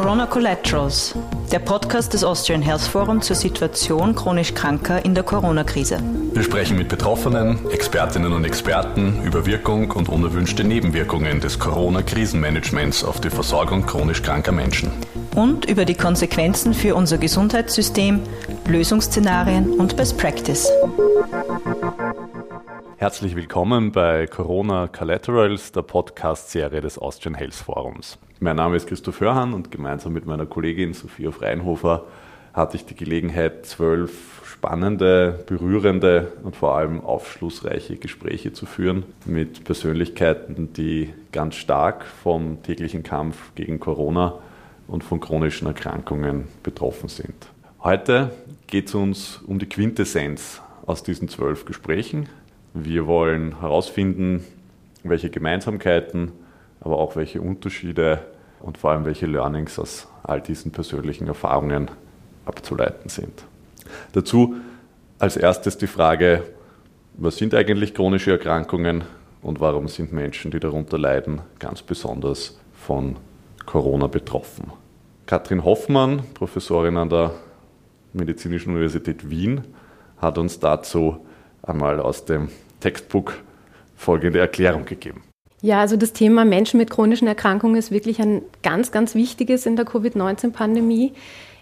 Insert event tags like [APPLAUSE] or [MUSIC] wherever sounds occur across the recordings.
Corona Collaterals, der Podcast des Austrian Health Forum zur Situation chronisch Kranker in der Corona-Krise. Wir sprechen mit Betroffenen, Expertinnen und Experten über Wirkung und unerwünschte Nebenwirkungen des Corona-Krisenmanagements auf die Versorgung chronisch kranker Menschen. Und über die Konsequenzen für unser Gesundheitssystem, Lösungsszenarien und Best Practice. Herzlich willkommen bei Corona Collaterals, der Podcast-Serie des Austrian Health Forums. Mein Name ist Christoph Hörhan und gemeinsam mit meiner Kollegin Sophia Freinhofer hatte ich die Gelegenheit, zwölf spannende, berührende und vor allem aufschlussreiche Gespräche zu führen mit Persönlichkeiten, die ganz stark vom täglichen Kampf gegen Corona und von chronischen Erkrankungen betroffen sind. Heute geht es uns um die Quintessenz aus diesen zwölf Gesprächen. Wir wollen herausfinden, welche Gemeinsamkeiten aber auch welche Unterschiede und vor allem welche Learnings aus all diesen persönlichen Erfahrungen abzuleiten sind. Dazu als erstes die Frage, was sind eigentlich chronische Erkrankungen und warum sind Menschen, die darunter leiden, ganz besonders von Corona betroffen. Katrin Hoffmann, Professorin an der Medizinischen Universität Wien, hat uns dazu einmal aus dem Textbook folgende Erklärung gegeben. Ja, also das Thema Menschen mit chronischen Erkrankungen ist wirklich ein ganz, ganz wichtiges in der Covid-19-Pandemie.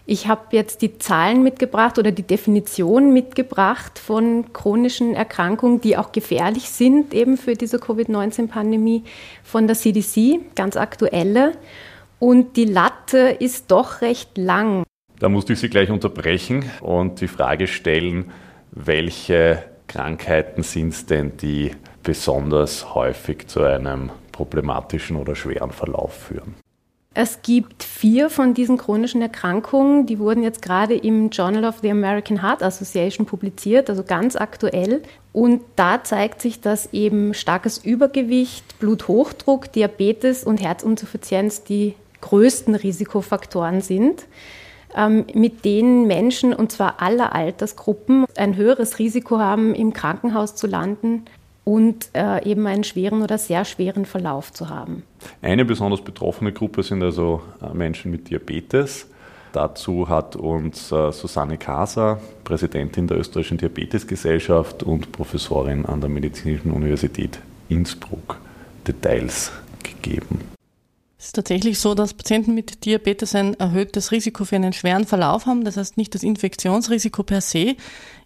Ich habe jetzt die Zahlen mitgebracht oder die Definition mitgebracht von chronischen Erkrankungen, die auch gefährlich sind eben für diese Covid-19-Pandemie von der CDC, ganz aktuelle. Und die Latte ist doch recht lang. Da musste ich Sie gleich unterbrechen und die Frage stellen, welche Krankheiten sind es denn, die besonders häufig zu einem problematischen oder schweren Verlauf führen. Es gibt vier von diesen chronischen Erkrankungen, die wurden jetzt gerade im Journal of the American Heart Association publiziert, also ganz aktuell. Und da zeigt sich, dass eben starkes Übergewicht, Bluthochdruck, Diabetes und Herzinsuffizienz die größten Risikofaktoren sind, ähm, mit denen Menschen, und zwar aller Altersgruppen, ein höheres Risiko haben, im Krankenhaus zu landen und äh, eben einen schweren oder sehr schweren Verlauf zu haben. Eine besonders betroffene Gruppe sind also äh, Menschen mit Diabetes. Dazu hat uns äh, Susanne Kaser, Präsidentin der Österreichischen Diabetesgesellschaft und Professorin an der Medizinischen Universität Innsbruck, Details gegeben. Es ist tatsächlich so, dass Patienten mit Diabetes ein erhöhtes Risiko für einen schweren Verlauf haben. Das heißt nicht das Infektionsrisiko per se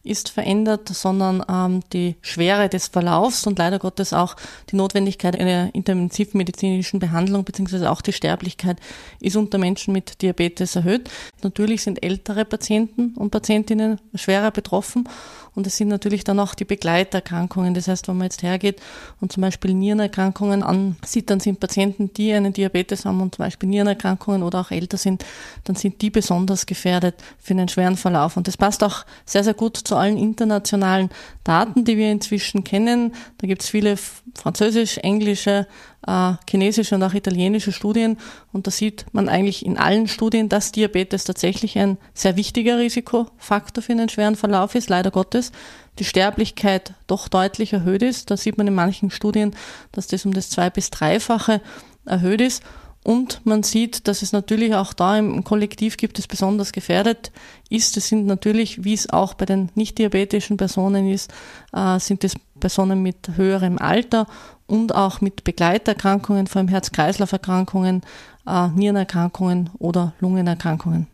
ist verändert, sondern ähm, die Schwere des Verlaufs und leider Gottes auch die Notwendigkeit einer intensivmedizinischen Behandlung beziehungsweise auch die Sterblichkeit ist unter Menschen mit Diabetes erhöht. Natürlich sind ältere Patienten und Patientinnen schwerer betroffen und es sind natürlich dann auch die Begleiterkrankungen. Das heißt, wenn man jetzt hergeht und zum Beispiel Nierenerkrankungen ansieht, dann sind Patienten, die einen Diabetes haben und zum Beispiel Nierenerkrankungen oder auch älter sind, dann sind die besonders gefährdet für einen schweren Verlauf. Und das passt auch sehr, sehr gut zu allen internationalen Daten, die wir inzwischen kennen. Da gibt es viele französisch, englische, äh, chinesische und auch italienische Studien. Und da sieht man eigentlich in allen Studien, dass Diabetes tatsächlich ein sehr wichtiger Risikofaktor für einen schweren Verlauf ist, leider Gottes. Die Sterblichkeit doch deutlich erhöht ist. Da sieht man in manchen Studien, dass das um das zwei- bis dreifache erhöht ist. Und man sieht, dass es natürlich auch da im Kollektiv gibt, es besonders gefährdet ist. Es sind natürlich, wie es auch bei den nicht diabetischen Personen ist, äh, sind es Personen mit höherem Alter und auch mit Begleiterkrankungen, vor allem Herz-Kreislauf-Erkrankungen, äh, Nierenerkrankungen oder Lungenerkrankungen.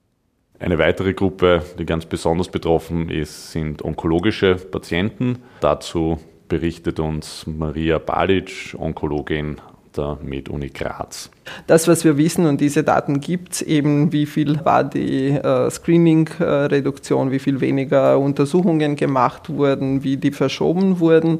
Eine weitere Gruppe, die ganz besonders betroffen ist, sind onkologische Patienten. Dazu berichtet uns Maria Balic, Onkologin der MedUni Graz. Das, was wir wissen, und diese Daten gibt es eben, wie viel war die äh, Screening-Reduktion, wie viel weniger Untersuchungen gemacht wurden, wie die verschoben wurden.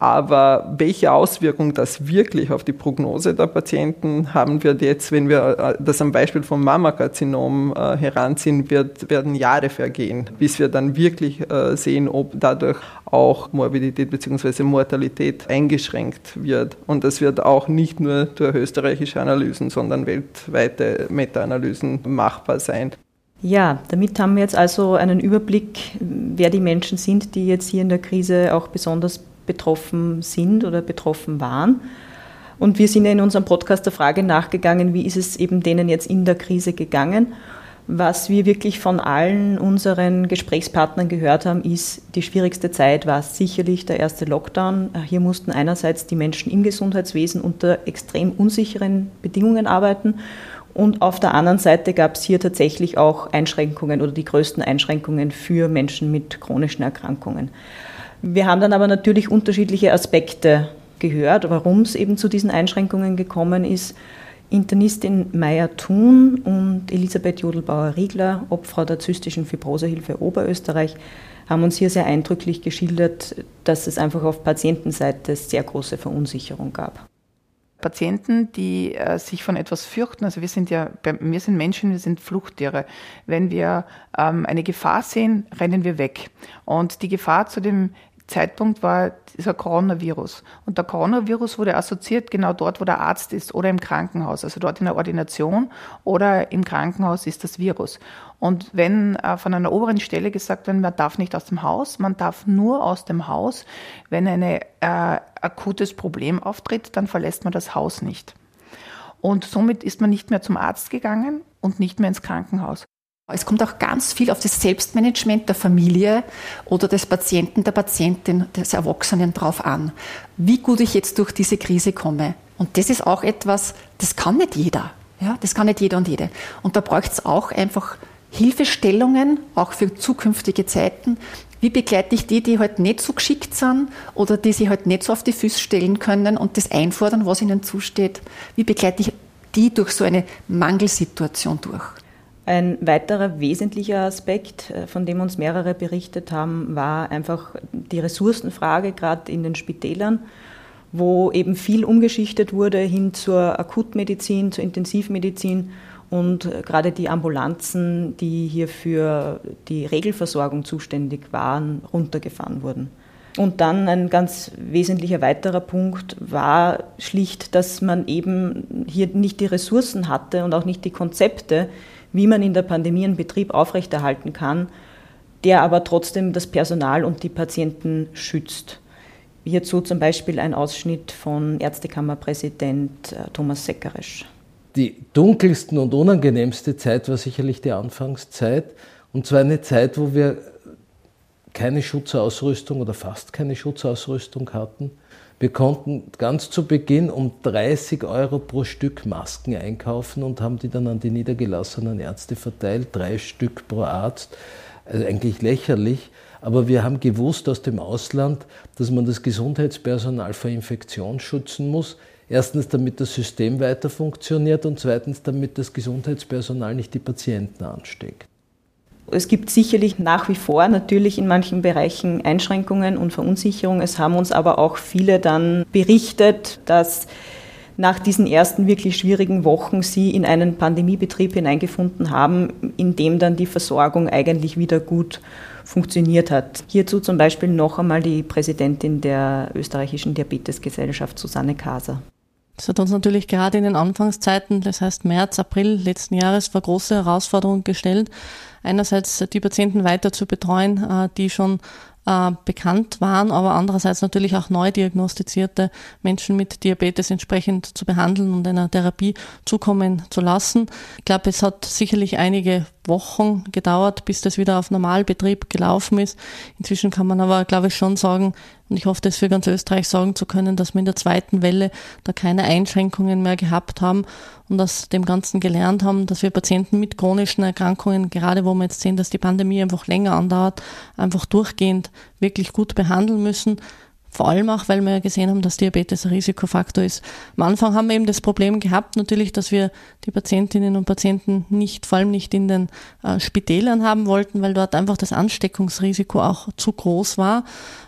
Aber welche Auswirkung das wirklich auf die Prognose der Patienten haben wird jetzt, wenn wir äh, das am Beispiel vom Mammakarzinom äh, heranziehen, wird, werden Jahre vergehen, bis wir dann wirklich äh, sehen, ob dadurch auch Morbidität bzw. Mortalität eingeschränkt wird. Und das wird auch nicht nur durch österreichische Analysen, sondern weltweite Meta-Analysen machbar sein. Ja, damit haben wir jetzt also einen Überblick, wer die Menschen sind, die jetzt hier in der Krise auch besonders betroffen sind oder betroffen waren. Und wir sind ja in unserem Podcast der Frage nachgegangen, wie ist es eben denen jetzt in der Krise gegangen. Was wir wirklich von allen unseren Gesprächspartnern gehört haben, ist, die schwierigste Zeit war sicherlich der erste Lockdown. Hier mussten einerseits die Menschen im Gesundheitswesen unter extrem unsicheren Bedingungen arbeiten und auf der anderen Seite gab es hier tatsächlich auch Einschränkungen oder die größten Einschränkungen für Menschen mit chronischen Erkrankungen. Wir haben dann aber natürlich unterschiedliche Aspekte gehört, warum es eben zu diesen Einschränkungen gekommen ist. Internistin Maya Thun und Elisabeth Jodelbauer-Riegler, Obfrau der zystischen Fibrosehilfe Oberösterreich, haben uns hier sehr eindrücklich geschildert, dass es einfach auf Patientenseite sehr große Verunsicherung gab. Patienten, die äh, sich von etwas fürchten. Also wir sind ja, wir sind Menschen, wir sind Fluchttiere. Wenn wir ähm, eine Gefahr sehen, rennen wir weg. Und die Gefahr zu dem Zeitpunkt war dieser Coronavirus. Und der Coronavirus wurde assoziiert genau dort, wo der Arzt ist oder im Krankenhaus. Also dort in der Ordination oder im Krankenhaus ist das Virus. Und wenn äh, von einer oberen Stelle gesagt wird, man darf nicht aus dem Haus, man darf nur aus dem Haus, wenn ein äh, akutes Problem auftritt, dann verlässt man das Haus nicht. Und somit ist man nicht mehr zum Arzt gegangen und nicht mehr ins Krankenhaus. Es kommt auch ganz viel auf das Selbstmanagement der Familie oder des Patienten, der Patientin, des Erwachsenen drauf an, wie gut ich jetzt durch diese Krise komme. Und das ist auch etwas, das kann nicht jeder. Ja, das kann nicht jeder und jede. Und da braucht es auch einfach Hilfestellungen, auch für zukünftige Zeiten. Wie begleite ich die, die halt nicht so geschickt sind oder die sich halt nicht so auf die Füße stellen können und das einfordern, was ihnen zusteht? Wie begleite ich die durch so eine Mangelsituation durch? Ein weiterer wesentlicher Aspekt, äh, von dem uns mehrere berichtet haben, war einfach die Ressourcenfrage, gerade in den Spitälern, wo eben viel umgeschichtet wurde hin zur Akutmedizin, zur Intensivmedizin und äh, gerade die Ambulanzen, die hier für die Regelversorgung zuständig waren, runtergefahren wurden. Und dann ein ganz wesentlicher weiterer Punkt war schlicht, dass man eben hier nicht die Ressourcen hatte und auch nicht die Konzepte, wie man in der Pandemie einen Betrieb aufrechterhalten kann, der aber trotzdem das Personal und die Patienten schützt. Hierzu zum Beispiel ein Ausschnitt von Ärztekammerpräsident äh, Thomas Seckeresch. Die dunkelsten und unangenehmste Zeit war sicherlich die Anfangszeit. Und zwar eine Zeit, wo wir keine Schutzausrüstung oder fast keine Schutzausrüstung hatten. Wir konnten ganz zu Beginn um 30 Euro pro Stück Masken einkaufen und haben die dann an die niedergelassenen Ärzte verteilt, drei Stück pro Arzt. Also eigentlich lächerlich. Aber wir haben gewusst aus dem Ausland, dass man das Gesundheitspersonal vor Infektion schützen muss. Erstens, damit das System weiter funktioniert und zweitens, damit das Gesundheitspersonal nicht die Patienten ansteckt. Es gibt sicherlich nach wie vor natürlich in manchen Bereichen Einschränkungen und Verunsicherung. Es haben uns aber auch viele dann berichtet, dass nach diesen ersten wirklich schwierigen Wochen sie in einen Pandemiebetrieb hineingefunden haben, in dem dann die Versorgung eigentlich wieder gut funktioniert hat. Hierzu zum Beispiel noch einmal die Präsidentin der österreichischen Diabetesgesellschaft, Susanne Kaser. Das hat uns natürlich gerade in den Anfangszeiten, das heißt März, April letzten Jahres, vor große Herausforderungen gestellt. Einerseits die Patienten weiter zu betreuen, äh, die schon äh, bekannt waren, aber andererseits natürlich auch neu diagnostizierte Menschen mit Diabetes entsprechend zu behandeln und einer Therapie zukommen zu lassen. Ich glaube, es hat sicherlich einige Wochen gedauert, bis das wieder auf Normalbetrieb gelaufen ist. Inzwischen kann man aber, glaube ich, schon sagen, und ich hoffe, das für ganz Österreich sagen zu können, dass wir in der zweiten Welle da keine Einschränkungen mehr gehabt haben und aus dem Ganzen gelernt haben, dass wir Patienten mit chronischen Erkrankungen, gerade wo wir jetzt sehen, dass die Pandemie einfach länger andauert, einfach durchgehend wirklich gut behandeln müssen. Vor allem auch, weil wir ja gesehen haben, dass Diabetes ein Risikofaktor ist. Am Anfang haben wir eben das Problem gehabt, natürlich, dass wir die Patientinnen und Patienten nicht, vor allem nicht in den äh, Spitälern haben wollten, weil dort einfach das Ansteckungsrisiko auch zu groß war.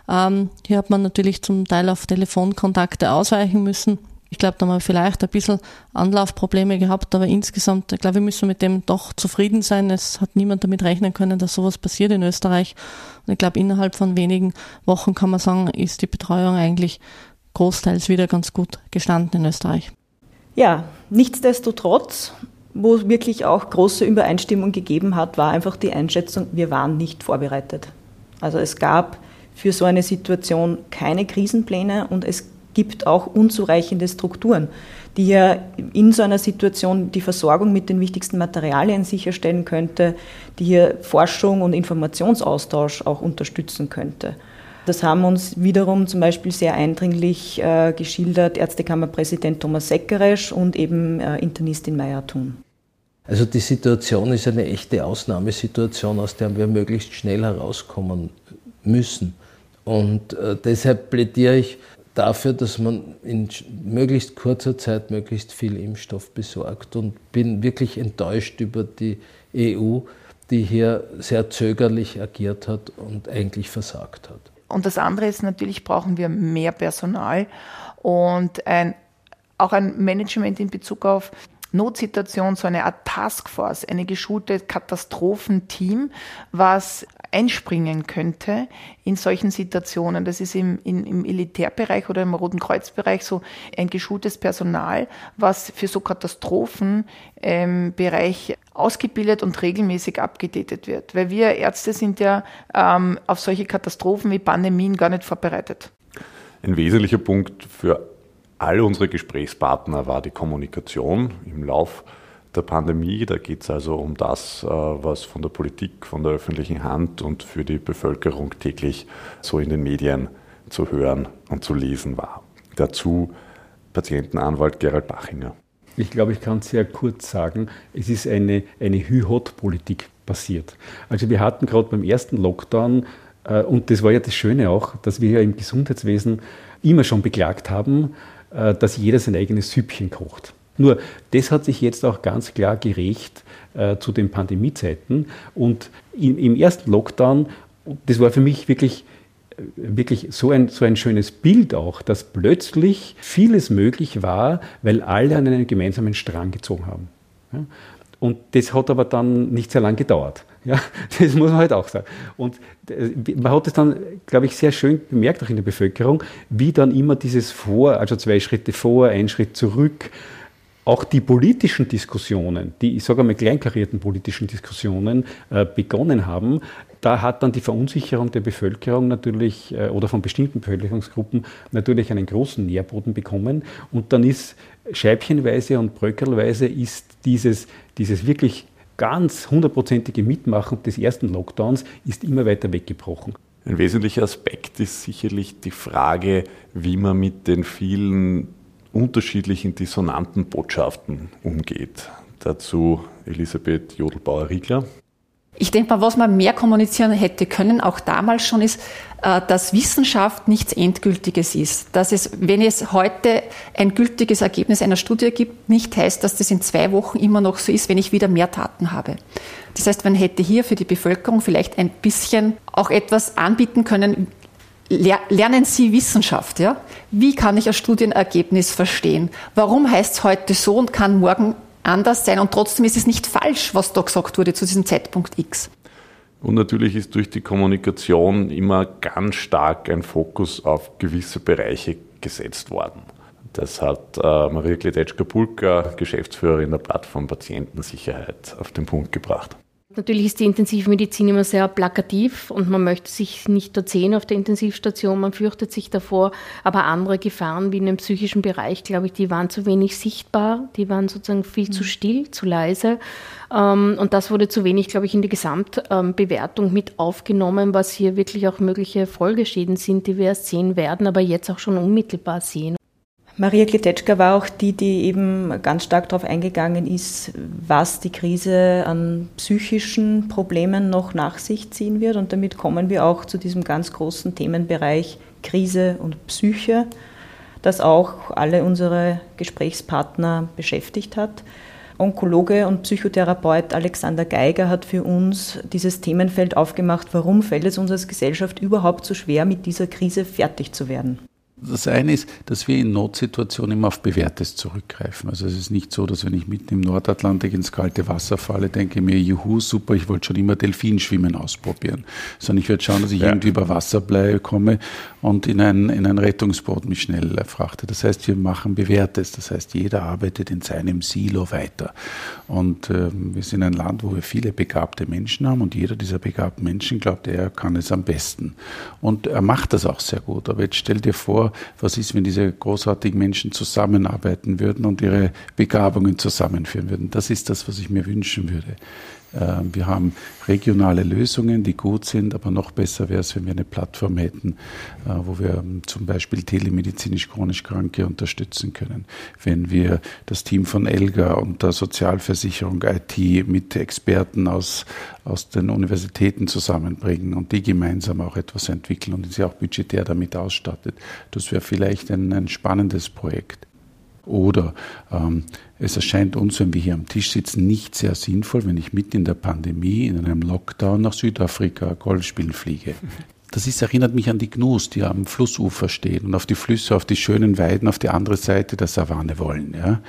Ähm, hier hat man natürlich zum Teil auf Telefonkontakte ausweichen müssen. Ich glaube, da haben wir vielleicht ein bisschen Anlaufprobleme gehabt, aber insgesamt, ich glaube, wir müssen mit dem doch zufrieden sein. Es hat niemand damit rechnen können, dass sowas passiert in Österreich. Und ich glaube, innerhalb von wenigen Wochen kann man sagen, ist die Betreuung eigentlich großteils wieder ganz gut gestanden in Österreich. Ja, nichtsdestotrotz, wo es wirklich auch große Übereinstimmung gegeben hat, war einfach die Einschätzung, wir waren nicht vorbereitet. Also es gab für so eine Situation keine Krisenpläne und es gibt auch unzureichende Strukturen, die ja in so einer Situation die Versorgung mit den wichtigsten Materialien sicherstellen könnte, die hier Forschung und Informationsaustausch auch unterstützen könnte. Das haben uns wiederum zum Beispiel sehr eindringlich äh, geschildert Ärztekammerpräsident Thomas Seckeresch und eben äh, Internistin Maya Thun. Also die Situation ist eine echte Ausnahmesituation, aus der wir möglichst schnell herauskommen müssen. Und äh, deshalb plädiere ich dafür, dass man in möglichst kurzer Zeit möglichst viel Impfstoff besorgt und bin wirklich enttäuscht über die EU, die hier sehr zögerlich agiert hat und eigentlich versagt hat. Und das andere ist natürlich, brauchen wir mehr Personal und ein, auch ein Management in Bezug auf Notsituation, so eine Art Taskforce, eine geschulte Katastrophenteam, was einspringen könnte in solchen Situationen. Das ist im, im, im Militärbereich oder im Roten Kreuzbereich so ein geschultes Personal, was für so Katastrophenbereich ähm, ausgebildet und regelmäßig abgedatet wird. Weil wir Ärzte sind ja ähm, auf solche Katastrophen wie Pandemien gar nicht vorbereitet. Ein wesentlicher Punkt für alle unsere Gesprächspartner war die Kommunikation im Lauf der Pandemie. Da geht es also um das, äh, was von der Politik, von der öffentlichen Hand und für die Bevölkerung täglich so in den Medien zu hören und zu lesen war. Dazu Patientenanwalt Gerald Bachinger. Ich glaube, ich kann sehr kurz sagen, es ist eine, eine Hü-Hot-Politik passiert. Also wir hatten gerade beim ersten Lockdown, äh, und das war ja das Schöne auch, dass wir ja im Gesundheitswesen immer schon beklagt haben, äh, dass jeder sein eigenes Süppchen kocht. Nur, das hat sich jetzt auch ganz klar gerecht äh, zu den Pandemiezeiten. Und im, im ersten Lockdown, das war für mich wirklich äh, wirklich so ein, so ein schönes Bild auch, dass plötzlich vieles möglich war, weil alle an einen gemeinsamen Strang gezogen haben. Ja? Und das hat aber dann nicht sehr lange gedauert. Ja, [LAUGHS] das muss man halt auch sagen. Und äh, man hat es dann, glaube ich, sehr schön bemerkt, auch in der Bevölkerung, wie dann immer dieses Vor, also zwei Schritte vor, ein Schritt zurück, auch die politischen Diskussionen, die, ich sage einmal, kleinkarierten politischen Diskussionen äh, begonnen haben, da hat dann die Verunsicherung der Bevölkerung natürlich äh, oder von bestimmten Bevölkerungsgruppen natürlich einen großen Nährboden bekommen. Und dann ist scheibchenweise und bröckelweise ist dieses, dieses wirklich ganz hundertprozentige Mitmachen des ersten Lockdowns ist immer weiter weggebrochen. Ein wesentlicher Aspekt ist sicherlich die Frage, wie man mit den vielen unterschiedlichen dissonanten Botschaften umgeht. Dazu Elisabeth Jodelbauer-Riegler. Ich denke mal, was man mehr kommunizieren hätte können, auch damals schon, ist, äh, dass Wissenschaft nichts Endgültiges ist. Dass es, wenn es heute ein gültiges Ergebnis einer Studie gibt, nicht heißt, dass das in zwei Wochen immer noch so ist, wenn ich wieder mehr Daten habe. Das heißt, man hätte hier für die Bevölkerung vielleicht ein bisschen auch etwas anbieten können, lernen Sie Wissenschaft. Ja? Wie kann ich ein Studienergebnis verstehen? Warum heißt es heute so und kann morgen anders sein? Und trotzdem ist es nicht falsch, was da gesagt wurde zu diesem Zeitpunkt X. Und natürlich ist durch die Kommunikation immer ganz stark ein Fokus auf gewisse Bereiche gesetzt worden. Das hat äh, Maria Kledetschka-Pulka, Geschäftsführerin der Plattform Patientensicherheit, auf den Punkt gebracht. Natürlich ist die Intensivmedizin immer sehr plakativ und man möchte sich nicht dort sehen auf der Intensivstation, man fürchtet sich davor. Aber andere Gefahren wie in dem psychischen Bereich, glaube ich, die waren zu wenig sichtbar, die waren sozusagen viel mhm. zu still, zu leise. Ähm, und das wurde zu wenig, glaube ich, in die Gesamtbewertung mit aufgenommen, was hier wirklich auch mögliche Folgeschäden sind, die wir erst sehen werden, aber jetzt auch schon unmittelbar sehen. Maria Klitetschka war auch die, die eben ganz stark darauf eingegangen ist, was die Krise an psychischen Problemen noch nach sich ziehen wird. Und damit kommen wir auch zu diesem ganz großen Themenbereich Krise und Psyche, das auch alle unsere Gesprächspartner beschäftigt hat. Onkologe und Psychotherapeut Alexander Geiger hat für uns dieses Themenfeld aufgemacht, warum fällt es uns als Gesellschaft überhaupt so schwer, mit dieser Krise fertig zu werden. Das eine ist, dass wir in Notsituationen immer auf Bewährtes zurückgreifen. Also es ist nicht so, dass wenn ich mitten im Nordatlantik ins kalte Wasser falle, denke mir, juhu, super, ich wollte schon immer Delfinschwimmen ausprobieren. Sondern ich werde schauen, dass ich ja. irgendwie über Wasserblei komme und in ein, in ein Rettungsboot mich schnell frachte. Das heißt, wir machen Bewährtes. Das heißt, jeder arbeitet in seinem Silo weiter. Und äh, wir sind ein Land, wo wir viele begabte Menschen haben und jeder dieser begabten Menschen glaubt, er kann es am besten. Und er macht das auch sehr gut. Aber jetzt stell dir vor, was ist, wenn diese großartigen Menschen zusammenarbeiten würden und ihre Begabungen zusammenführen würden. Das ist das, was ich mir wünschen würde. Ähm, wir haben regionale Lösungen, die gut sind, aber noch besser wäre es, wenn wir eine Plattform hätten, äh, wo wir ähm, zum Beispiel telemedizinisch chronisch Kranke unterstützen können. Wenn wir das Team von ELGA und der Sozialversicherung IT mit Experten aus, aus den Universitäten zusammenbringen und die gemeinsam auch etwas entwickeln und sie auch budgetär damit ausstattet, das wäre vielleicht ein, ein spannendes Projekt. Oder ähm, es erscheint uns, wenn wir hier am Tisch sitzen, nicht sehr sinnvoll, wenn ich mitten in der Pandemie, in einem Lockdown nach Südafrika Golf spielen fliege. Das ist, erinnert mich an die Gnus, die am Flussufer stehen und auf die Flüsse, auf die schönen Weiden auf die andere Seite der Savanne wollen. Ja?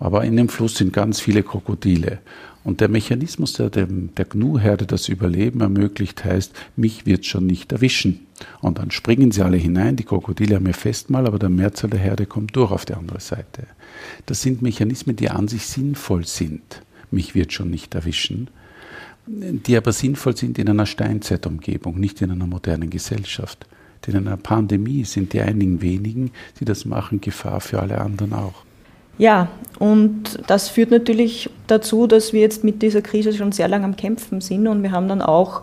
Aber in dem Fluss sind ganz viele Krokodile. Und der Mechanismus, der dem, der Gnu-Herde das Überleben ermöglicht, heißt, mich wird schon nicht erwischen. Und dann springen sie alle hinein, die Krokodile haben ihr Festmahl, aber der Mehrzahl der Herde kommt durch auf die andere Seite. Das sind Mechanismen, die an sich sinnvoll sind. Mich wird schon nicht erwischen. Die aber sinnvoll sind in einer Steinzeitumgebung, nicht in einer modernen Gesellschaft. Denn in einer Pandemie sind die einigen wenigen, die das machen, Gefahr für alle anderen auch. Ja, und das führt natürlich dazu, dass wir jetzt mit dieser Krise schon sehr lange am Kämpfen sind und wir haben dann auch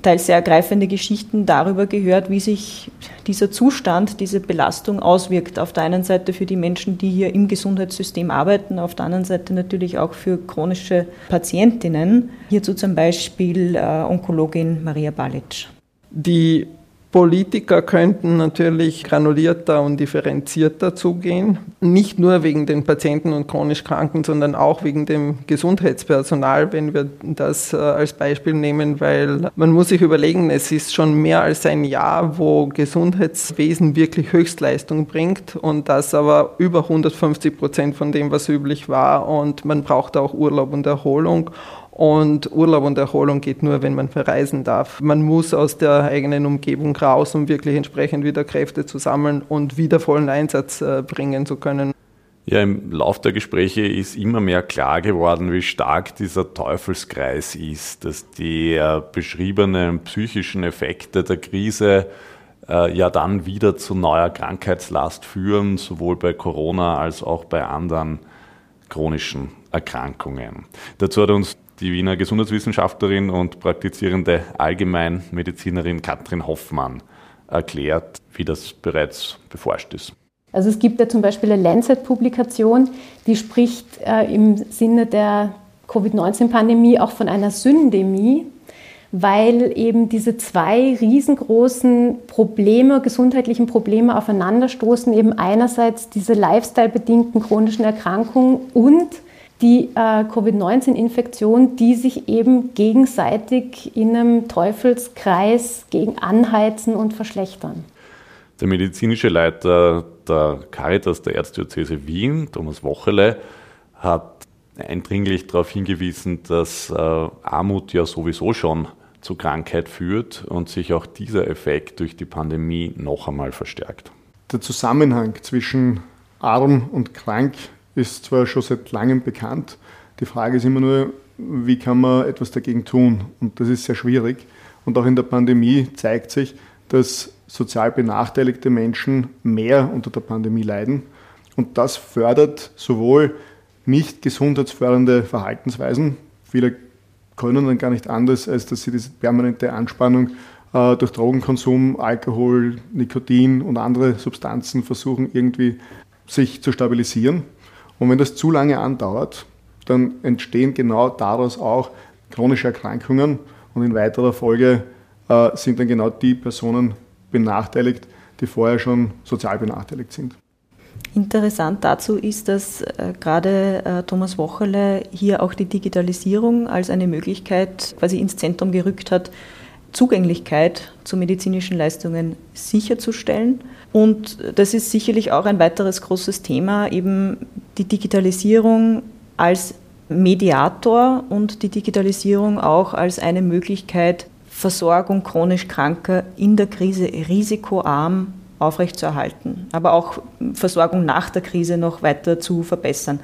teils sehr ergreifende Geschichten darüber gehört, wie sich dieser Zustand, diese Belastung auswirkt. Auf der einen Seite für die Menschen, die hier im Gesundheitssystem arbeiten, auf der anderen Seite natürlich auch für chronische Patientinnen. Hierzu zum Beispiel äh, Onkologin Maria Balic. Die Politiker könnten natürlich granulierter und differenzierter zugehen, nicht nur wegen den Patienten und chronisch Kranken, sondern auch wegen dem Gesundheitspersonal, wenn wir das äh, als Beispiel nehmen, weil man muss sich überlegen, es ist schon mehr als ein Jahr, wo Gesundheitswesen wirklich Höchstleistung bringt und das aber über 150 Prozent von dem, was üblich war. Und man braucht auch Urlaub und Erholung und Urlaub und Erholung geht nur, wenn man verreisen darf. Man muss aus der eigenen Umgebung raus, um wirklich entsprechend wieder Kräfte zu sammeln und wieder vollen Einsatz äh, bringen zu können. Ja, im Lauf der Gespräche ist immer mehr klar geworden, wie stark dieser Teufelskreis ist, dass die äh, beschriebenen psychischen Effekte der Krise äh, ja dann wieder zu neuer Krankheitslast führen, sowohl bei Corona als auch bei anderen chronischen Erkrankungen. Dazu hat uns die Wiener Gesundheitswissenschaftlerin und praktizierende Allgemeinmedizinerin Katrin Hoffmann erklärt, wie das bereits beforscht ist. Also es gibt ja zum Beispiel eine Lancet-Publikation, die spricht äh, im Sinne der Covid-19-Pandemie auch von einer Syndemie, weil eben diese zwei riesengroßen Probleme, gesundheitlichen Probleme aufeinanderstoßen, eben einerseits diese lifestyle-bedingten chronischen Erkrankungen und die äh, Covid-19-Infektion, die sich eben gegenseitig in einem Teufelskreis gegen anheizen und verschlechtern. Der medizinische Leiter der Caritas der Erzdiözese Wien, Thomas Wochele, hat eindringlich darauf hingewiesen, dass äh, Armut ja sowieso schon zu Krankheit führt und sich auch dieser Effekt durch die Pandemie noch einmal verstärkt. Der Zusammenhang zwischen arm und krank ist zwar schon seit langem bekannt, die Frage ist immer nur, wie kann man etwas dagegen tun? Und das ist sehr schwierig. Und auch in der Pandemie zeigt sich, dass sozial benachteiligte Menschen mehr unter der Pandemie leiden. Und das fördert sowohl nicht gesundheitsfördernde Verhaltensweisen. Viele können dann gar nicht anders, als dass sie diese permanente Anspannung äh, durch Drogenkonsum, Alkohol, Nikotin und andere Substanzen versuchen irgendwie sich zu stabilisieren. Und wenn das zu lange andauert, dann entstehen genau daraus auch chronische Erkrankungen und in weiterer Folge äh, sind dann genau die Personen benachteiligt, die vorher schon sozial benachteiligt sind. Interessant dazu ist, dass äh, gerade äh, Thomas Wocherle hier auch die Digitalisierung als eine Möglichkeit quasi ins Zentrum gerückt hat, Zugänglichkeit zu medizinischen Leistungen sicherzustellen. Und das ist sicherlich auch ein weiteres großes Thema, eben die Digitalisierung als Mediator und die Digitalisierung auch als eine Möglichkeit, Versorgung chronisch Kranker in der Krise risikoarm aufrechtzuerhalten, aber auch Versorgung nach der Krise noch weiter zu verbessern.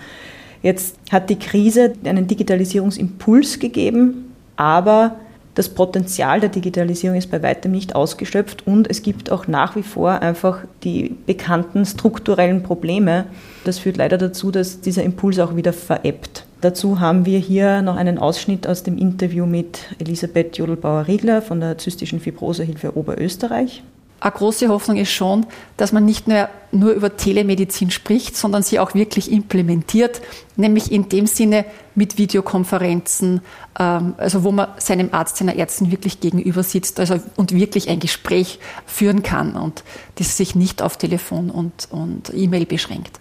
Jetzt hat die Krise einen Digitalisierungsimpuls gegeben, aber Das Potenzial der Digitalisierung ist bei weitem nicht ausgeschöpft und es gibt auch nach wie vor einfach die bekannten strukturellen Probleme. Das führt leider dazu, dass dieser Impuls auch wieder verebbt. Dazu haben wir hier noch einen Ausschnitt aus dem Interview mit Elisabeth Jodelbauer-Riegler von der Zystischen Fibrosehilfe Oberösterreich. Eine große Hoffnung ist schon, dass man nicht nur, nur über Telemedizin spricht, sondern sie auch wirklich implementiert, nämlich in dem Sinne mit Videokonferenzen, ähm, also wo man seinem Arzt, seiner Ärztin wirklich gegenüber sitzt also, und wirklich ein Gespräch führen kann und das sich nicht auf Telefon und, und E-Mail beschränkt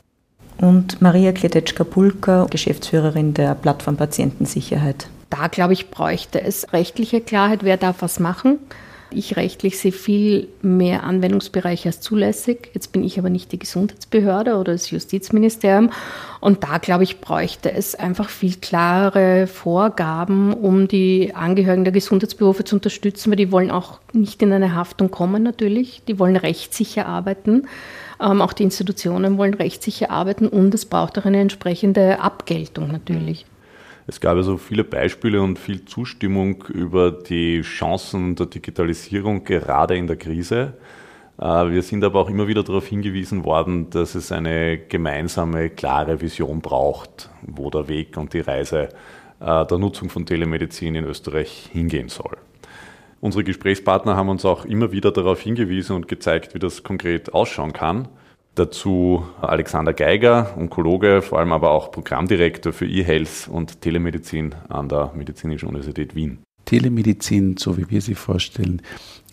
und Maria Kletetschka-Pulka, Geschäftsführerin der Plattform Patientensicherheit. Da, glaube ich, bräuchte es rechtliche Klarheit, wer darf was machen. Ich rechtlich sehe viel mehr Anwendungsbereich als zulässig. Jetzt bin ich aber nicht die Gesundheitsbehörde oder das Justizministerium. Und da, glaube ich, bräuchte es einfach viel klarere Vorgaben, um die Angehörigen der Gesundheitsberufe zu unterstützen, weil die wollen auch nicht in eine Haftung kommen natürlich. Die wollen rechtssicher arbeiten. Ähm, auch die Institutionen wollen rechtssicher arbeiten und es braucht auch eine entsprechende Abgeltung natürlich. Es gab also viele Beispiele und viel Zustimmung über die Chancen der Digitalisierung gerade in der Krise. Äh, wir sind aber auch immer wieder darauf hingewiesen worden, dass es eine gemeinsame, klare Vision braucht, wo der Weg und die Reise äh, der Nutzung von Telemedizin in Österreich hingehen soll. Unsere Gesprächspartner haben uns auch immer wieder darauf hingewiesen und gezeigt, wie das konkret ausschauen kann. Dazu Alexander Geiger, Onkologe, vor allem aber auch Programmdirektor für eHealth und Telemedizin an der Medizinischen Universität Wien. Telemedizin, so wie wir sie vorstellen,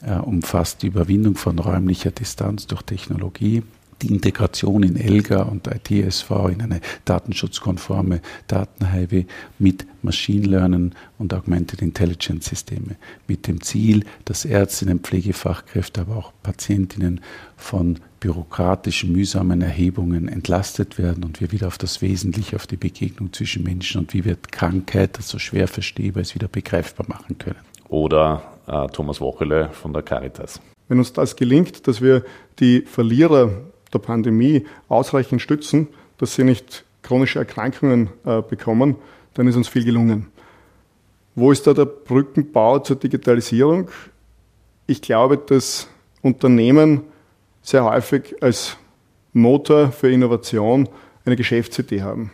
äh, umfasst die Überwindung von räumlicher Distanz durch Technologie, die Integration in ELGA und ITSV in eine datenschutzkonforme Datenhighway mit Machine Learning und Augmented Intelligence Systeme mit dem Ziel, dass Ärztinnen, Pflegefachkräfte, aber auch Patientinnen von bürokratischen, mühsamen Erhebungen entlastet werden und wir wieder auf das Wesentliche, auf die Begegnung zwischen Menschen und wie wir Krankheit, das so schwer verstehbar ist, wieder begreifbar machen können. Oder äh, Thomas Wochele von der Caritas. Wenn uns das gelingt, dass wir die Verlierer der Pandemie ausreichend stützen, dass sie nicht chronische Erkrankungen äh, bekommen, dann ist uns viel gelungen. Wo ist da der Brückenbau zur Digitalisierung? Ich glaube, dass Unternehmen sehr häufig als Motor für Innovation eine Geschäftsidee haben.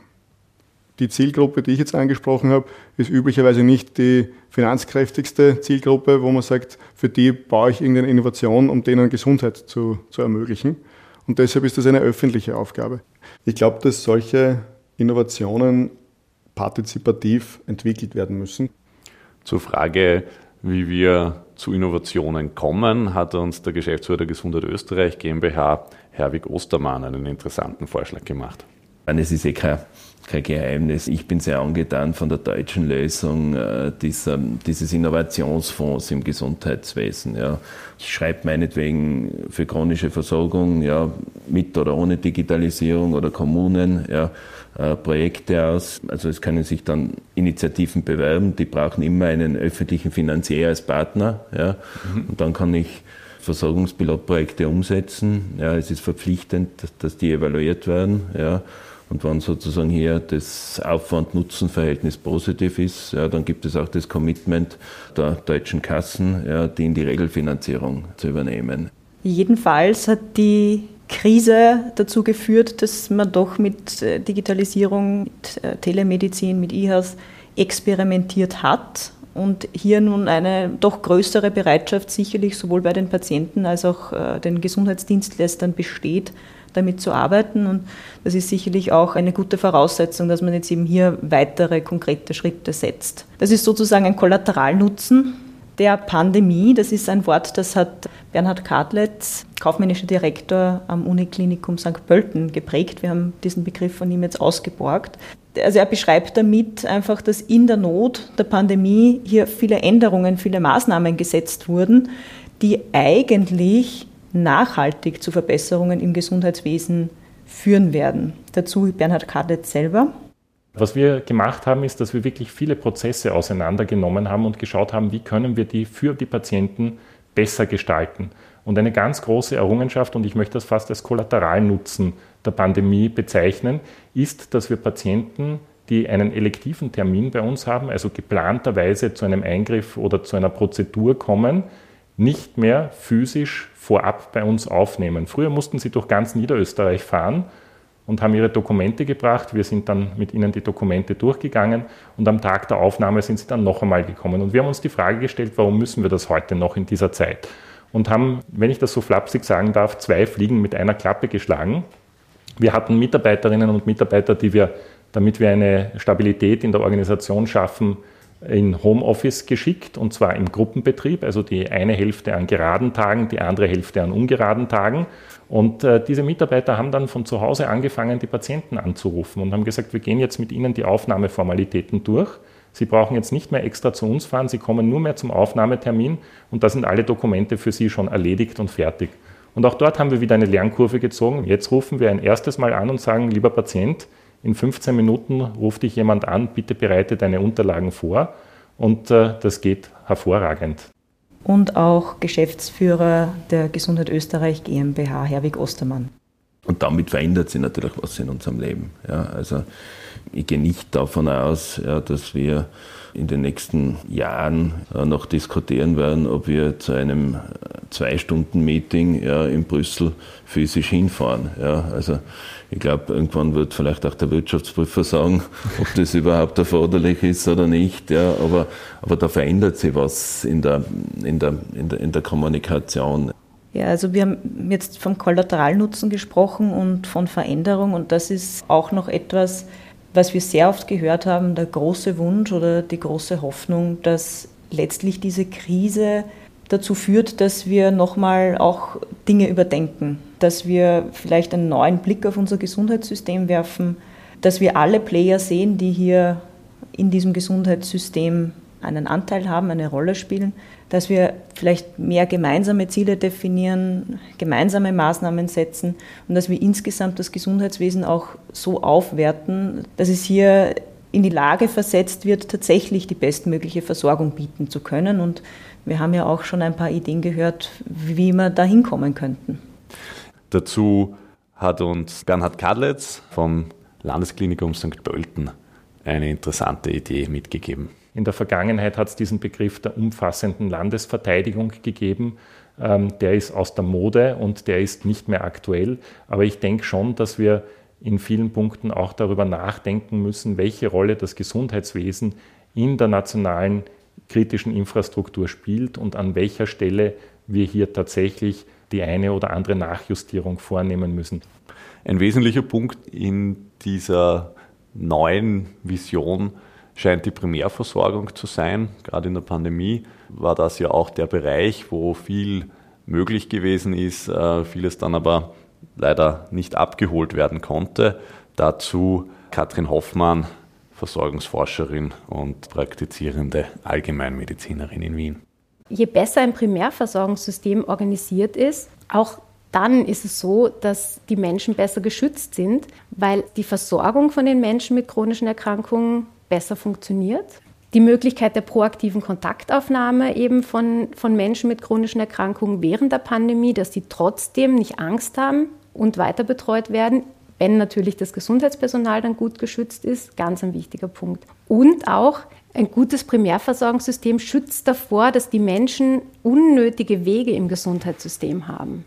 Die Zielgruppe, die ich jetzt angesprochen habe, ist üblicherweise nicht die finanzkräftigste Zielgruppe, wo man sagt, für die baue ich irgendeine Innovation, um denen Gesundheit zu, zu ermöglichen, und deshalb ist das eine öffentliche Aufgabe. Ich glaube, dass solche Innovationen partizipativ entwickelt werden müssen. Zur Frage, wie wir zu Innovationen kommen, hat uns der Geschäftsführer der Gesundheit Österreich GmbH, Herwig Ostermann, einen interessanten Vorschlag gemacht. Es ist eh kein kein Geheimnis. Ich bin sehr angetan von der deutschen Lösung äh, dieser, dieses Innovationsfonds im Gesundheitswesen. Ja. Ich schreibe meinetwegen für chronische Versorgung, ja, mit oder ohne Digitalisierung oder Kommunen, ja, äh, Projekte aus. Also es können sich dann Initiativen bewerben, die brauchen immer einen öffentlichen Finanzier als Partner. Ja. Mhm. Und dann kann ich Versorgungspilotprojekte umsetzen. Ja, es ist verpflichtend, dass die evaluiert werden. Ja. Und wenn sozusagen hier das Aufwand-Nutzen-Verhältnis positiv ist, ja, dann gibt es auch das Commitment der deutschen Kassen, ja, die in die Regelfinanzierung zu übernehmen. Jedenfalls hat die Krise dazu geführt, dass man doch mit äh, Digitalisierung, mit äh, Telemedizin, mit IHAS experimentiert hat und hier nun eine doch größere Bereitschaft sicherlich sowohl bei den Patienten als auch äh, den Gesundheitsdienstleistern besteht, damit zu arbeiten. Und das ist sicherlich auch eine gute Voraussetzung, dass man jetzt eben hier weitere konkrete Schritte setzt. Das ist sozusagen ein Kollateralnutzen der Pandemie. Das ist ein Wort, das hat Bernhard Kadletz, kaufmännischer Direktor am Uniklinikum St. Pölten, geprägt. Wir haben diesen Begriff von ihm jetzt ausgeborgt. Also er beschreibt damit einfach, dass in der Not der Pandemie hier viele Änderungen, viele Maßnahmen gesetzt wurden, die eigentlich nachhaltig zu Verbesserungen im Gesundheitswesen führen werden. Dazu Bernhard Kadetz selber. Was wir gemacht haben, ist, dass wir wirklich viele Prozesse auseinandergenommen haben und geschaut haben, wie können wir die für die Patienten besser gestalten. Und eine ganz große Errungenschaft, und ich möchte das fast als Kollateralnutzen der Pandemie bezeichnen, ist, dass wir Patienten die einen elektiven Termin bei uns haben, also geplanterweise zu einem Eingriff oder zu einer Prozedur kommen, nicht mehr physisch vorab bei uns aufnehmen. Früher mussten sie durch ganz Niederösterreich fahren und haben ihre Dokumente gebracht. Wir sind dann mit ihnen die Dokumente durchgegangen und am Tag der Aufnahme sind sie dann noch einmal gekommen. Und wir haben uns die Frage gestellt, warum müssen wir das heute noch in dieser Zeit? Und haben, wenn ich das so flapsig sagen darf, zwei Fliegen mit einer Klappe geschlagen. Wir hatten Mitarbeiterinnen und Mitarbeiter, die wir, damit wir eine Stabilität in der Organisation schaffen, in Homeoffice geschickt und zwar im Gruppenbetrieb, also die eine Hälfte an geraden Tagen, die andere Hälfte an ungeraden Tagen. Und äh, diese Mitarbeiter haben dann von zu Hause angefangen, die Patienten anzurufen und haben gesagt, wir gehen jetzt mit Ihnen die Aufnahmeformalitäten durch. Sie brauchen jetzt nicht mehr extra zu uns fahren, Sie kommen nur mehr zum Aufnahmetermin und da sind alle Dokumente für Sie schon erledigt und fertig. Und auch dort haben wir wieder eine Lernkurve gezogen. Jetzt rufen wir ein erstes Mal an und sagen, lieber Patient, in 15 Minuten ruft dich jemand an, bitte bereite deine Unterlagen vor. Und äh, das geht hervorragend. Und auch Geschäftsführer der Gesundheit Österreich GmbH, Herwig Ostermann. Und damit verändert sich natürlich was in unserem Leben. Ja, also ich gehe nicht davon aus, ja, dass wir in den nächsten Jahren äh, noch diskutieren werden, ob wir zu einem äh, Zwei-Stunden-Meeting ja, in Brüssel physisch hinfahren. Ja, also ich glaube, irgendwann wird vielleicht auch der Wirtschaftsprüfer sagen, ob das überhaupt erforderlich ist oder nicht. Ja, aber, aber da verändert sich was in der, in der, in der, in der Kommunikation. Ja, also wir haben jetzt vom Kollateralnutzen gesprochen und von Veränderung und das ist auch noch etwas, was wir sehr oft gehört haben, der große Wunsch oder die große Hoffnung, dass letztlich diese Krise dazu führt, dass wir nochmal auch Dinge überdenken, dass wir vielleicht einen neuen Blick auf unser Gesundheitssystem werfen, dass wir alle Player sehen, die hier in diesem Gesundheitssystem einen Anteil haben, eine Rolle spielen, dass wir vielleicht mehr gemeinsame Ziele definieren, gemeinsame Maßnahmen setzen. Und dass wir insgesamt das Gesundheitswesen auch so aufwerten, dass es hier in die Lage versetzt wird, tatsächlich die bestmögliche Versorgung bieten zu können. Und wir haben ja auch schon ein paar Ideen gehört, wie wir da hinkommen könnten. Dazu hat uns Bernhard Kadletz vom Landesklinikum St. Pölten eine interessante Idee mitgegeben. In der Vergangenheit hat es diesen Begriff der umfassenden Landesverteidigung gegeben. Ähm, der ist aus der Mode und der ist nicht mehr aktuell. Aber ich denke schon, dass wir in vielen Punkten auch darüber nachdenken müssen, welche Rolle das Gesundheitswesen in der nationalen kritischen Infrastruktur spielt und an welcher Stelle wir hier tatsächlich die eine oder andere Nachjustierung vornehmen müssen. Ein wesentlicher Punkt in dieser neuen Vision scheint die Primärversorgung zu sein. Gerade in der Pandemie war das ja auch der Bereich, wo viel möglich gewesen ist, äh, vieles dann aber leider nicht abgeholt werden konnte. Dazu Katrin Hoffmann, Versorgungsforscherin und praktizierende Allgemeinmedizinerin in Wien. Je besser ein Primärversorgungssystem organisiert ist, auch dann ist es so, dass die Menschen besser geschützt sind, weil die Versorgung von den Menschen mit chronischen Erkrankungen besser funktioniert. Die Möglichkeit der proaktiven Kontaktaufnahme eben von, von Menschen mit chronischen Erkrankungen während der Pandemie, dass sie trotzdem nicht Angst haben und weiter betreut werden, wenn natürlich das Gesundheitspersonal dann gut geschützt ist, ganz ein wichtiger Punkt. Und auch ein gutes Primärversorgungssystem schützt davor, dass die Menschen unnötige Wege im Gesundheitssystem haben.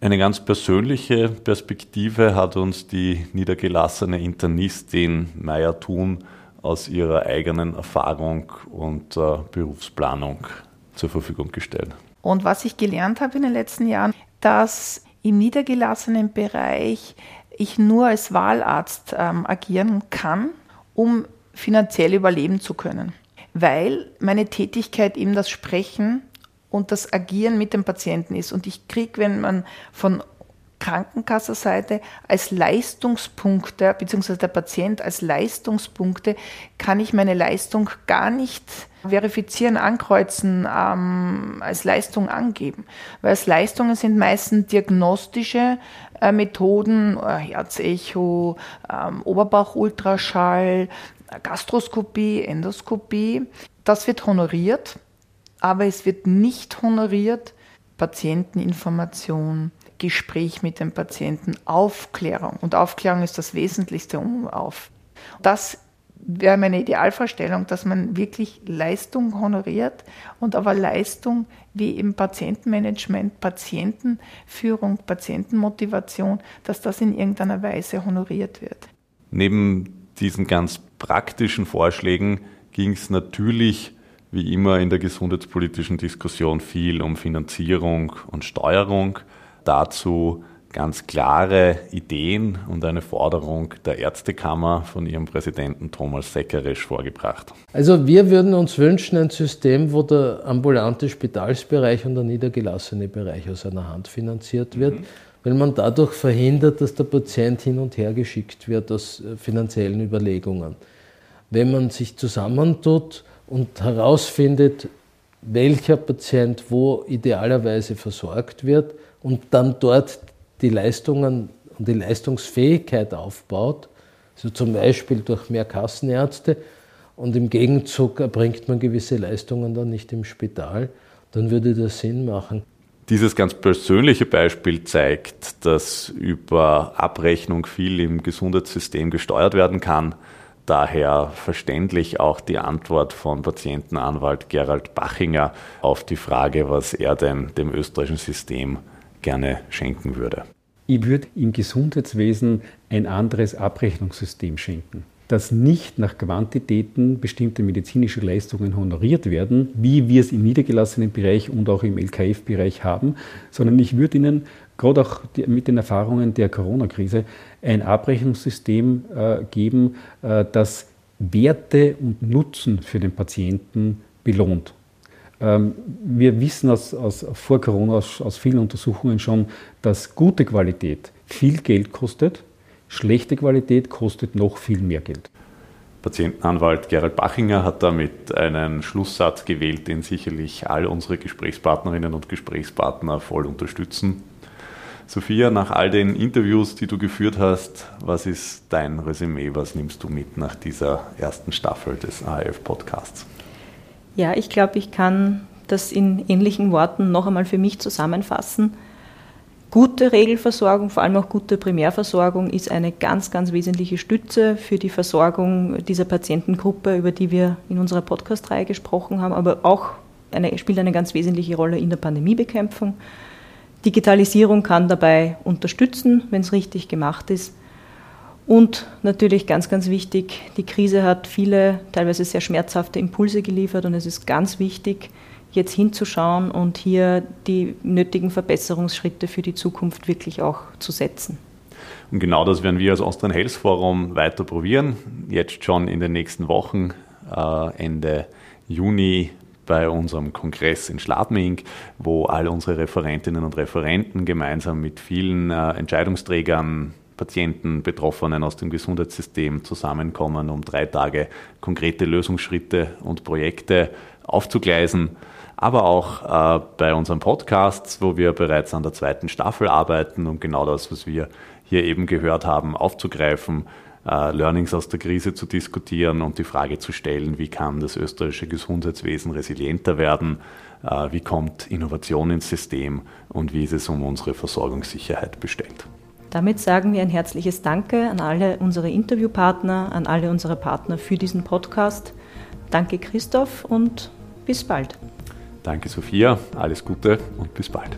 Eine ganz persönliche Perspektive hat uns die niedergelassene Internistin Maya Thun aus ihrer eigenen Erfahrung und äh, Berufsplanung zur Verfügung gestellt. Und was ich gelernt habe in den letzten Jahren, dass im niedergelassenen Bereich ich nur als Wahlarzt ähm, agieren kann, um finanziell überleben zu können. Weil meine Tätigkeit eben das Sprechen und das Agieren mit dem Patienten ist. Und ich kriege, wenn man von Krankenkasserseite als Leistungspunkte, beziehungsweise der Patient als Leistungspunkte, kann ich meine Leistung gar nicht verifizieren, ankreuzen, ähm, als Leistung angeben. Weil als Leistungen sind meistens diagnostische Methoden, äh, Herzecho, ähm, Oberbauchultraschall, Gastroskopie, Endoskopie. Das wird honoriert, aber es wird nicht honoriert Patienteninformation, Gespräch mit dem Patienten, Aufklärung. Und Aufklärung ist das Wesentlichste um auf. Das wäre meine Idealvorstellung, dass man wirklich Leistung honoriert und aber Leistung wie im Patientenmanagement, Patientenführung, Patientenmotivation, dass das in irgendeiner Weise honoriert wird. Neben diesen ganz praktischen Vorschlägen ging es natürlich wie immer in der gesundheitspolitischen Diskussion viel um Finanzierung und Steuerung. Dazu ganz klare Ideen und eine Forderung der Ärztekammer von ihrem Präsidenten Thomas Seckerisch vorgebracht. Also wir würden uns wünschen ein System, wo der ambulante Spitalsbereich und der niedergelassene Bereich aus einer Hand finanziert wird, mhm. weil man dadurch verhindert, dass der Patient hin und her geschickt wird aus äh, finanziellen Überlegungen. Wenn man sich zusammentut und herausfindet, welcher Patient wo idealerweise versorgt wird und dann dort die Leistungen und die Leistungsfähigkeit aufbaut, also zum Beispiel durch mehr Kassenärzte und im Gegenzug erbringt man gewisse Leistungen dann nicht im Spital, dann würde das Sinn machen. Dieses ganz persönliche Beispiel zeigt, dass über Abrechnung viel im Gesundheitssystem gesteuert werden kann. Daher verständlich auch die Antwort von Patientenanwalt Gerald Bachinger auf die Frage, was er denn dem österreichischen System gerne schenken würde? Ich würde im Gesundheitswesen ein anderes Abrechnungssystem schenken, das nicht nach Quantitäten bestimmte medizinische Leistungen honoriert werden, wie wir es im niedergelassenen Bereich und auch im LKF-Bereich haben, sondern ich würde Ihnen gerade auch mit den Erfahrungen der Corona-Krise ein Abrechnungssystem äh, geben, äh, das Werte und Nutzen für den Patienten belohnt. Ähm, wir wissen aus, aus, vor Corona aus, aus vielen Untersuchungen schon, dass gute Qualität viel Geld kostet, schlechte Qualität kostet noch viel mehr Geld. Patientenanwalt Gerald Bachinger hat damit einen Schlusssatz gewählt, den sicherlich all unsere Gesprächspartnerinnen und Gesprächspartner voll unterstützen. Sophia, nach all den Interviews, die du geführt hast, was ist dein Resümee? Was nimmst du mit nach dieser ersten Staffel des ARF-Podcasts? Ja, ich glaube, ich kann das in ähnlichen Worten noch einmal für mich zusammenfassen. Gute Regelversorgung, vor allem auch gute Primärversorgung, ist eine ganz, ganz wesentliche Stütze für die Versorgung dieser Patientengruppe, über die wir in unserer Podcast-Reihe gesprochen haben, aber auch eine, spielt eine ganz wesentliche Rolle in der Pandemiebekämpfung. Digitalisierung kann dabei unterstützen, wenn es richtig gemacht ist. Und natürlich ganz, ganz wichtig, die Krise hat viele, teilweise sehr schmerzhafte Impulse geliefert und es ist ganz wichtig, jetzt hinzuschauen und hier die nötigen Verbesserungsschritte für die Zukunft wirklich auch zu setzen. Und genau das werden wir als Austrian Health Forum weiter probieren. Jetzt schon in den nächsten Wochen, äh, Ende Juni bei unserem Kongress in Schladming, wo all unsere Referentinnen und Referenten gemeinsam mit vielen äh, Entscheidungsträgern Patienten, Betroffenen aus dem Gesundheitssystem zusammenkommen, um drei Tage konkrete Lösungsschritte und Projekte aufzugleisen. Aber auch äh, bei unseren Podcasts, wo wir bereits an der zweiten Staffel arbeiten, um genau das, was wir hier eben gehört haben, aufzugreifen, äh, Learnings aus der Krise zu diskutieren und die Frage zu stellen, wie kann das österreichische Gesundheitswesen resilienter werden, äh, wie kommt Innovation ins System und wie ist es um unsere Versorgungssicherheit bestellt. Damit sagen wir ein herzliches Danke an alle unsere Interviewpartner, an alle unsere Partner für diesen Podcast. Danke Christoph und bis bald. Danke Sophia, alles Gute und bis bald.